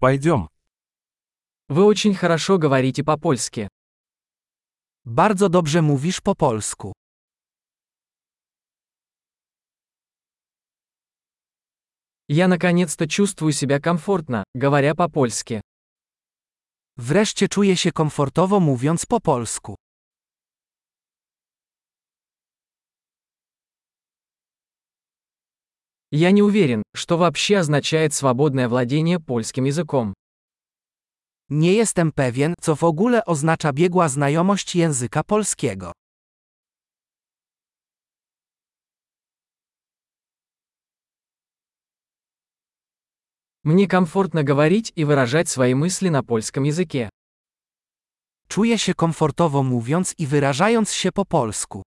Пойдем. Вы очень хорошо говорите по-польски. Bardzo dobrze mówisz po polsku. Я наконец-то чувствую себя комфортно, говоря по-польски. Wreszcie czuję się komfortowo mówiąc po polsku. Я не уверен, что вообще означает свободное владение польским языком. Nie jestem pewien, co w ogóle oznacza biegła znajomość języka polskiego. Мне комфортно говорить и выражать свои мысли на польском языке. Czuję się komfortowo mówiąc i wyrażając się po polsku.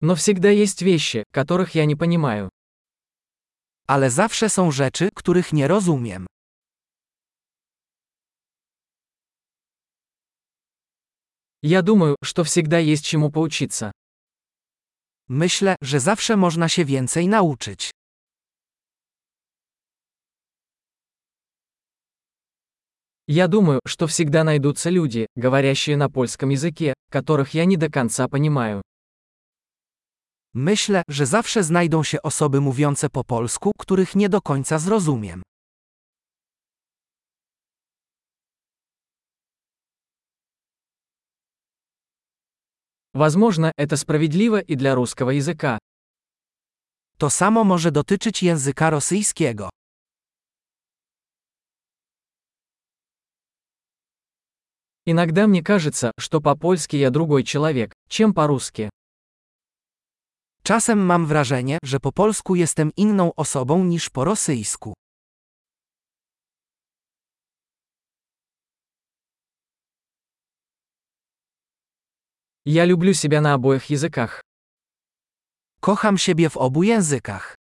Но всегда есть вещи, которых я не понимаю. Ale zawsze są rzeczy, których nie rozumiem. Я думаю, что всегда есть чему поучиться. Myślę, że zawsze można się więcej nauczyć. Я думаю, что всегда найдутся люди, говорящие на польском языке, которых я не до конца понимаю. Myślę, że zawsze znajdą się osoby mówiące po polsku, których nie do końca zrozumiem. Возможно, это справедливо и для русского языка. To samo może dotyczyć języka rosyjskiego. Иногда мне кажется, что по-польски я другой человек, чем по-русски. Czasem mam wrażenie, że po polsku jestem inną osobą niż po rosyjsku. Я люблю себя на обоих языках. Kocham siebie w obu językach.